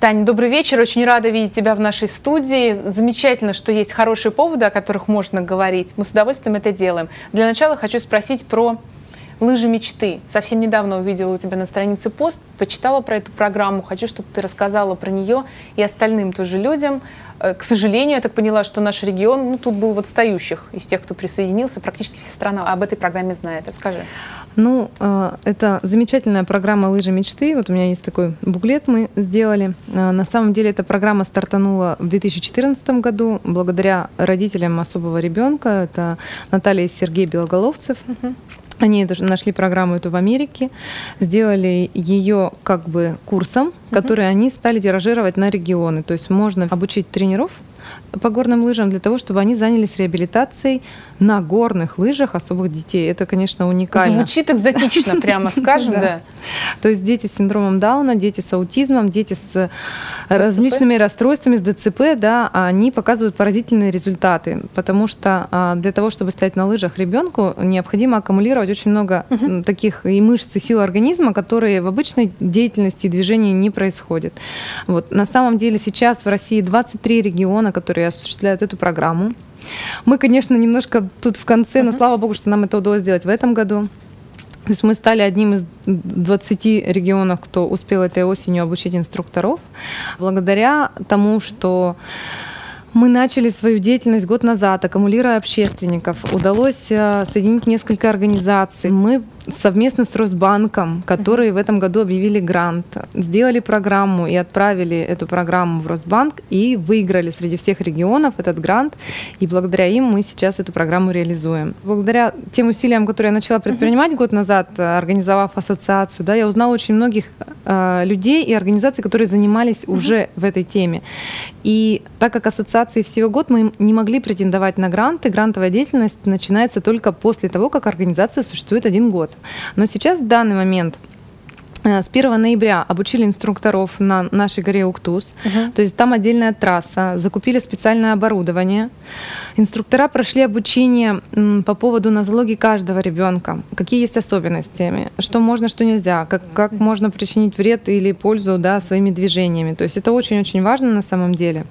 Таня, добрый вечер. Очень рада видеть тебя в нашей студии. Замечательно, что есть хорошие поводы, о которых можно говорить. Мы с удовольствием это делаем. Для начала хочу спросить про лыжи мечты. Совсем недавно увидела у тебя на странице пост, почитала про эту программу. Хочу, чтобы ты рассказала про нее и остальным тоже людям. Э, к сожалению, я так поняла, что наш регион ну, тут был в отстающих из тех, кто присоединился. Практически вся страна об этой программе знает. Расскажи. Ну, э, это замечательная программа «Лыжи мечты». Вот у меня есть такой буклет мы сделали. Э, на самом деле эта программа стартанула в 2014 году благодаря родителям особого ребенка. Это Наталья и Сергей Белоголовцев. Uh-huh. Они нашли программу эту в Америке, сделали ее как бы курсом, который они стали тиражировать на регионы. То есть можно обучить тренеров по горным лыжам для того, чтобы они занялись реабилитацией на горных лыжах особых детей. Это, конечно, уникально. Звучит экзотично, прямо скажем, да. То есть дети с синдромом Дауна, дети с аутизмом, дети с различными расстройствами, с ДЦП, да, они показывают поразительные результаты, потому что а, для того, чтобы стоять на лыжах ребенку, необходимо аккумулировать очень много таких и мышц, и сил организма, которые в обычной деятельности и движении не происходят. Вот. На самом деле сейчас в России 23 региона, которые осуществляют эту программу. Мы, конечно, немножко тут в конце, но слава богу, что нам это удалось сделать в этом году. То есть мы стали одним из 20 регионов, кто успел этой осенью обучить инструкторов, благодаря тому, что мы начали свою деятельность год назад, аккумулируя общественников. Удалось э, соединить несколько организаций. Мы совместно с Росбанком, которые в этом году объявили грант, сделали программу и отправили эту программу в Росбанк и выиграли среди всех регионов этот грант. И благодаря им мы сейчас эту программу реализуем. Благодаря тем усилиям, которые я начала предпринимать год назад, организовав ассоциацию, да, я узнала очень многих э, людей и организаций, которые занимались уже в этой теме. И так как ассоциации всего год, мы не могли претендовать на гранты. Грантовая деятельность начинается только после того, как организация существует один год. Но сейчас в данный момент э, с 1 ноября обучили инструкторов на нашей горе Уктус. Uh-huh. То есть там отдельная трасса, закупили специальное оборудование. Инструктора прошли обучение по поводу нозологии каждого ребенка. Какие есть особенности, что можно, что нельзя, как, как можно причинить вред или пользу да, своими движениями. То есть это очень-очень важно на самом деле.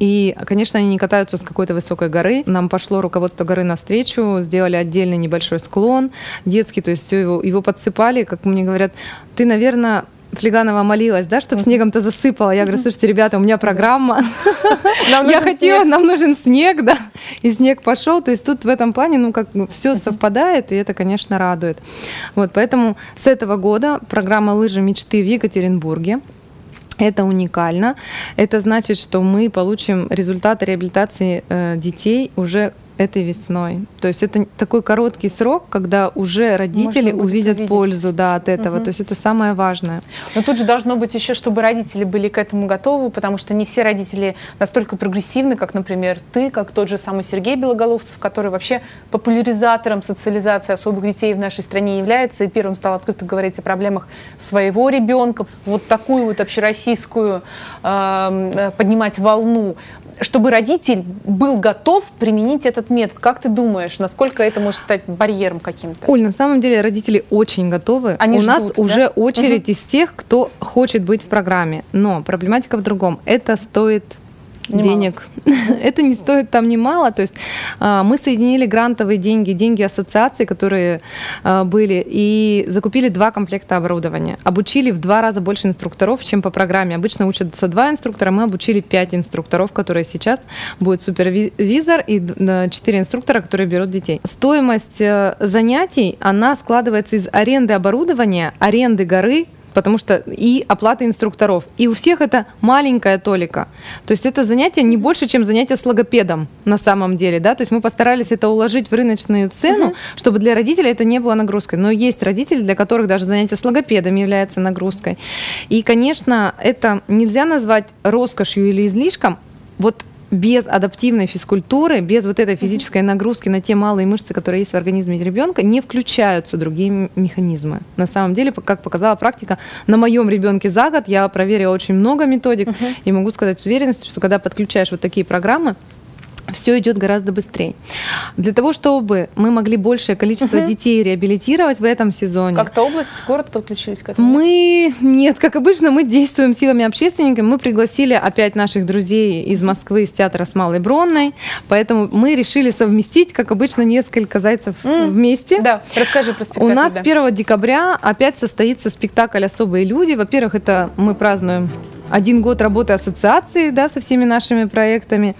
И, конечно, они не катаются с какой-то высокой горы. Нам пошло руководство горы навстречу, сделали отдельный небольшой склон детский, то есть его, его подсыпали, как мне говорят, ты, наверное, Флеганова молилась, да, чтобы снегом-то засыпала. Я говорю, слушайте, ребята, у меня программа. Я хотела, нам нужен снег, да. И снег пошел. То есть тут в этом плане, ну, как все совпадает, и это, конечно, радует. Вот, поэтому с этого года программа «Лыжи мечты» в Екатеринбурге. Это уникально. Это значит, что мы получим результаты реабилитации э, детей уже этой весной. То есть это такой короткий срок, когда уже родители увидят увидеть. пользу да, от этого. Угу. То есть это самое важное. Но тут же должно быть еще, чтобы родители были к этому готовы, потому что не все родители настолько прогрессивны, как, например, ты, как тот же самый Сергей Белоголовцев, который вообще популяризатором социализации особых детей в нашей стране является и первым стал открыто говорить о проблемах своего ребенка. Вот такую вот общероссийскую эм, э, поднимать волну чтобы родитель был готов применить этот метод. Как ты думаешь, насколько это может стать барьером каким-то? Оль, на самом деле родители очень готовы. Они У ждут, нас да? уже очередь угу. из тех, кто хочет быть в программе. Но проблематика в другом. Это стоит Немало. денег. Это не стоит там немало. То есть а, мы соединили грантовые деньги, деньги ассоциации, которые а, были, и закупили два комплекта оборудования. Обучили в два раза больше инструкторов, чем по программе. Обычно учатся два инструктора, мы обучили пять инструкторов, которые сейчас будет супервизор и четыре инструктора, которые берут детей. Стоимость э, занятий, она складывается из аренды оборудования, аренды горы, потому что и оплата инструкторов. И у всех это маленькая толика. То есть это занятие не больше, чем занятие с логопедом на самом деле. Да? То есть мы постарались это уложить в рыночную цену, угу. чтобы для родителей это не было нагрузкой. Но есть родители, для которых даже занятие с логопедом является нагрузкой. И, конечно, это нельзя назвать роскошью или излишком. Вот без адаптивной физкультуры, без вот этой физической нагрузки на те малые мышцы, которые есть в организме ребенка, не включаются другие механизмы. На самом деле, как показала практика, на моем ребенке за год я проверила очень много методик uh-huh. и могу сказать с уверенностью, что когда подключаешь вот такие программы, все идет гораздо быстрее. Для того, чтобы мы могли большее количество угу. детей реабилитировать в этом сезоне. Как-то область, город подключились к этому? Мы, нет, как обычно, мы действуем силами общественников. Мы пригласили опять наших друзей из Москвы, из театра с Малой Бронной. Поэтому мы решили совместить, как обычно, несколько зайцев mm. вместе. Да, расскажи про спектакль. У нас да. 1 декабря опять состоится спектакль «Особые люди». Во-первых, это мы празднуем один год работы ассоциации да, со всеми нашими проектами.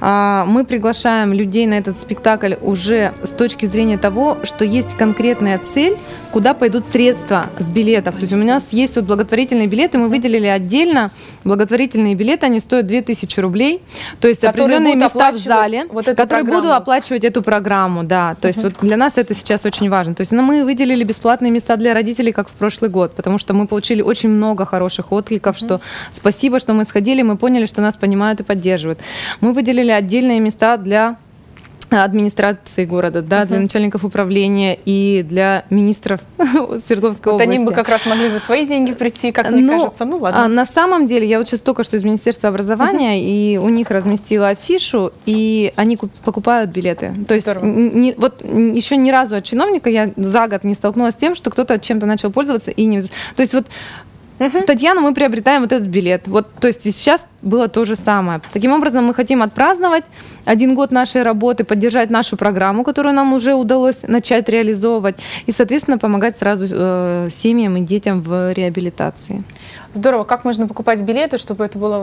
А, мы приглашаем людей на этот спектакль уже с точки зрения того, что есть конкретная цель, куда пойдут средства с билетов. То есть у нас есть вот благотворительные билеты, мы выделили отдельно благотворительные билеты, они стоят 2000 рублей. То есть которые определенные места в зале, вот которые будут оплачивать эту программу. Да. То есть вот для нас это сейчас очень важно. То есть ну, мы выделили бесплатные места для родителей, как в прошлый год, потому что мы получили очень много хороших откликов, что Спасибо, что мы сходили, мы поняли, что нас понимают и поддерживают. Мы выделили отдельные места для администрации города, да, uh-huh. для начальников управления и для министров Свердловской вот области. Они бы как раз могли за свои деньги прийти, как мне ну, кажется. Ну ладно. А, на самом деле, я вот сейчас только что из Министерства образования, uh-huh. и у них разместила афишу, и они покупают билеты. То есть не, вот еще ни разу от чиновника я за год не столкнулась с тем, что кто-то чем-то начал пользоваться и не... То есть вот Угу. Татьяна, мы приобретаем вот этот билет. Вот, то есть сейчас было то же самое. Таким образом, мы хотим отпраздновать один год нашей работы, поддержать нашу программу, которую нам уже удалось начать реализовывать, и, соответственно, помогать сразу э, семьям и детям в реабилитации. Здорово. Как можно покупать билеты, чтобы это было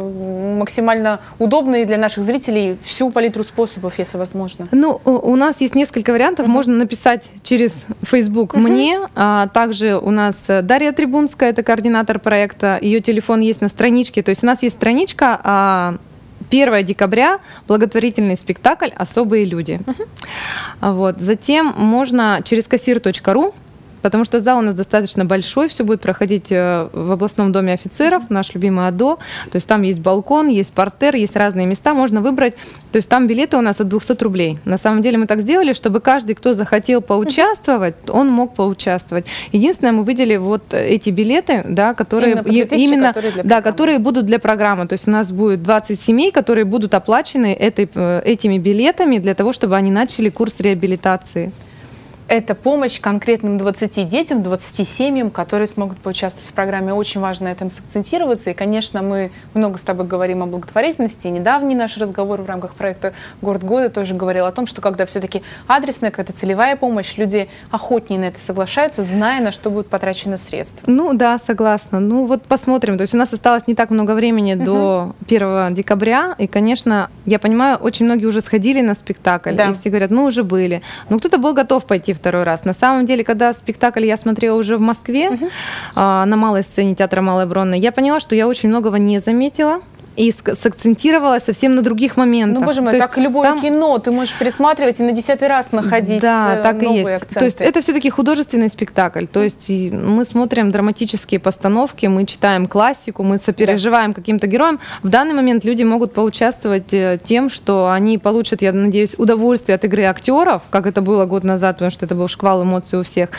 максимально удобно и для наших зрителей? Всю палитру способов, если возможно. Ну, у нас есть несколько вариантов. Uh-huh. Можно написать через Facebook uh-huh. мне. А также у нас Дарья Трибунская, это координатор проекта. Ее телефон есть на страничке. То есть у нас есть страничка 1 а, декабря благотворительный спектакль «Особые люди». Uh-huh. Вот. Затем можно через кассир.ру потому что зал у нас достаточно большой, все будет проходить э, в областном доме офицеров, наш любимый АДО, то есть там есть балкон, есть портер, есть разные места, можно выбрать, то есть там билеты у нас от 200 рублей. На самом деле мы так сделали, чтобы каждый, кто захотел поучаствовать, он мог поучаствовать. Единственное, мы выделили вот эти билеты, да, которые именно, именно которые да, которые будут для программы, то есть у нас будет 20 семей, которые будут оплачены этой, э, этими билетами для того, чтобы они начали курс реабилитации это помощь конкретным 20 детям, 20 семьям, которые смогут поучаствовать в программе. Очень важно на этом сакцентироваться. И, конечно, мы много с тобой говорим о благотворительности. И недавний наш разговор в рамках проекта «Город года» тоже говорил о том, что когда все-таки адресная какая-то целевая помощь, люди охотнее на это соглашаются, зная, на что будут потрачены средства. Ну да, согласна. Ну вот посмотрим. То есть у нас осталось не так много времени угу. до 1 декабря. И, конечно, я понимаю, очень многие уже сходили на спектакль. Да. И все говорят, мы уже были. Но кто-то был готов пойти в второй раз. На самом деле, когда спектакль я смотрела уже в Москве, uh-huh. на малой сцене театра Малой Бронной, я поняла, что я очень многого не заметила и сакцентировала совсем на других моментах. Ну, боже мой, То так любое там... кино ты можешь пересматривать и на десятый раз находить да, э, так новые и есть. акценты. То есть это все-таки художественный спектакль. То есть мы смотрим драматические постановки, мы читаем классику, мы сопереживаем да. каким-то героям. В данный момент люди могут поучаствовать э, тем, что они получат, я надеюсь, удовольствие от игры актеров, как это было год назад, потому что это был шквал эмоций у всех,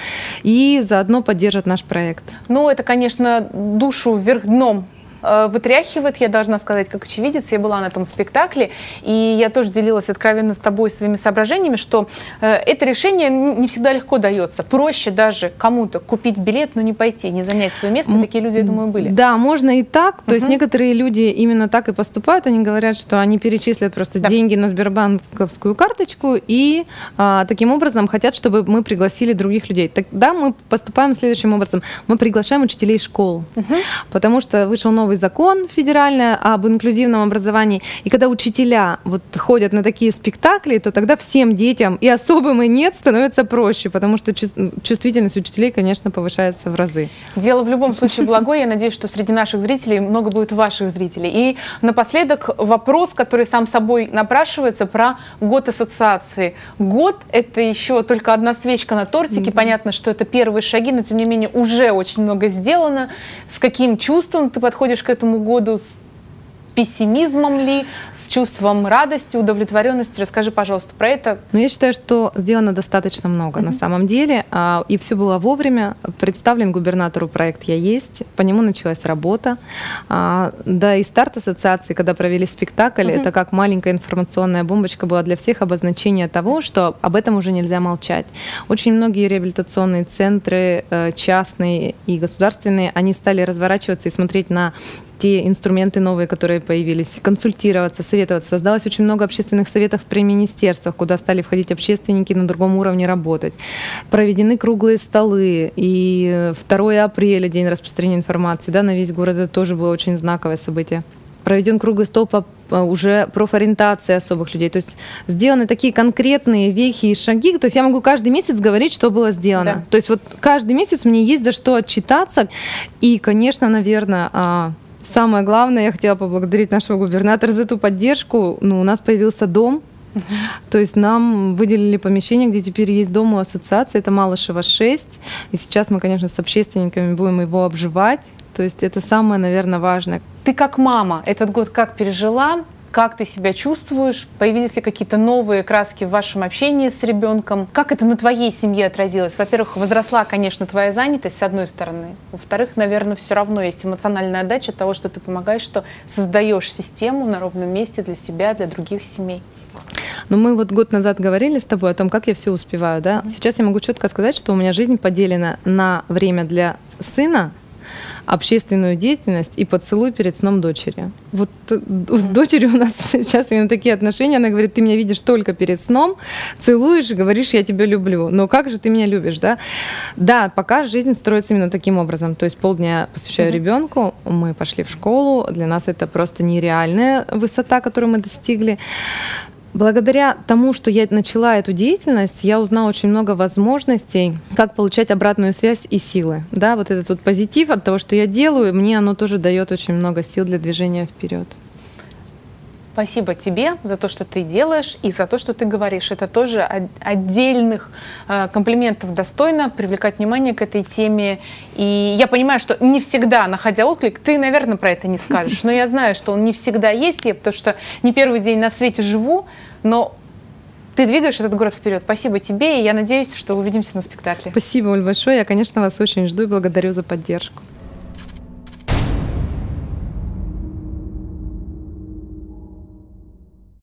и заодно поддержат наш проект. Ну, это, конечно, душу вверх дном Э, вытряхивает, я должна сказать, как очевидец. Я была на том спектакле, и я тоже делилась откровенно с тобой своими соображениями, что э, это решение не всегда легко дается. Проще даже кому-то купить билет, но не пойти, не занять свое место. Такие люди, я думаю, были. Да, можно и так. То есть некоторые люди именно так и поступают. Они говорят, что они перечислят просто да. деньги на Сбербанковскую карточку и а, таким образом хотят, чтобы мы пригласили других людей. Тогда мы поступаем следующим образом. Мы приглашаем учителей школ, потому что вышел новый новый закон федеральный об инклюзивном образовании. И когда учителя вот ходят на такие спектакли, то тогда всем детям, и особым, и нет, становится проще, потому что чувствительность учителей, конечно, повышается в разы. Дело в любом случае благое. Я надеюсь, что среди наших зрителей много будет ваших зрителей. И напоследок вопрос, который сам собой напрашивается про год ассоциации. Год — это еще только одна свечка на тортике. Mm-hmm. Понятно, что это первые шаги, но тем не менее уже очень много сделано. С каким чувством ты подходишь к этому году с пессимизмом ли, с чувством радости, удовлетворенности? Расскажи, пожалуйста, про это. Ну, я считаю, что сделано достаточно много mm-hmm. на самом деле, а, и все было вовремя. Представлен губернатору проект «Я есть», по нему началась работа. А, да, и старт ассоциации, когда провели спектакль, mm-hmm. это как маленькая информационная бомбочка была для всех обозначение того, что об этом уже нельзя молчать. Очень многие реабилитационные центры, э, частные и государственные, они стали разворачиваться и смотреть на те инструменты новые, которые появились, консультироваться, советоваться. Создалось очень много общественных советов при министерствах, куда стали входить общественники на другом уровне работать. Проведены круглые столы. И 2 апреля, день распространения информации, да, на весь город, это тоже было очень знаковое событие проведен круглый стол по уже профориентации особых людей. То есть сделаны такие конкретные вехи и шаги. То есть я могу каждый месяц говорить, что было сделано. Да. То есть вот каждый месяц мне есть за что отчитаться. И, конечно, наверное, а, Самое главное, я хотела поблагодарить нашего губернатора за эту поддержку. Ну, у нас появился дом. То есть нам выделили помещение, где теперь есть дом у ассоциации, это Малышева 6. И сейчас мы, конечно, с общественниками будем его обживать. То есть это самое, наверное, важное. Ты как мама этот год как пережила? Как ты себя чувствуешь? Появились ли какие-то новые краски в вашем общении с ребенком? Как это на твоей семье отразилось? Во-первых, возросла, конечно, твоя занятость, с одной стороны. Во-вторых, наверное, все равно есть эмоциональная отдача того, что ты помогаешь, что создаешь систему на ровном месте для себя, для других семей. Но мы вот год назад говорили с тобой о том, как я все успеваю, да? Сейчас я могу четко сказать, что у меня жизнь поделена на время для сына общественную деятельность и поцелуй перед сном дочери. Вот э, с дочерью у нас сейчас именно такие отношения. Она говорит, ты меня видишь только перед сном, целуешь и говоришь, я тебя люблю. Но как же ты меня любишь, да? Да, пока жизнь строится именно таким образом. То есть полдня посвящаю mm-hmm. ребенку, мы пошли в школу, для нас это просто нереальная высота, которую мы достигли. Благодаря тому, что я начала эту деятельность, я узнала очень много возможностей, как получать обратную связь и силы. Да, вот этот вот позитив от того, что я делаю, мне оно тоже дает очень много сил для движения вперед. Спасибо тебе за то, что ты делаешь и за то, что ты говоришь. Это тоже отдельных э, комплиментов достойно привлекать внимание к этой теме. И я понимаю, что не всегда, находя отклик, ты, наверное, про это не скажешь. Но я знаю, что он не всегда есть, я, потому что не первый день на свете живу, но ты двигаешь этот город вперед. Спасибо тебе, и я надеюсь, что увидимся на спектакле. Спасибо, Оль, большое. Я, конечно, вас очень жду и благодарю за поддержку.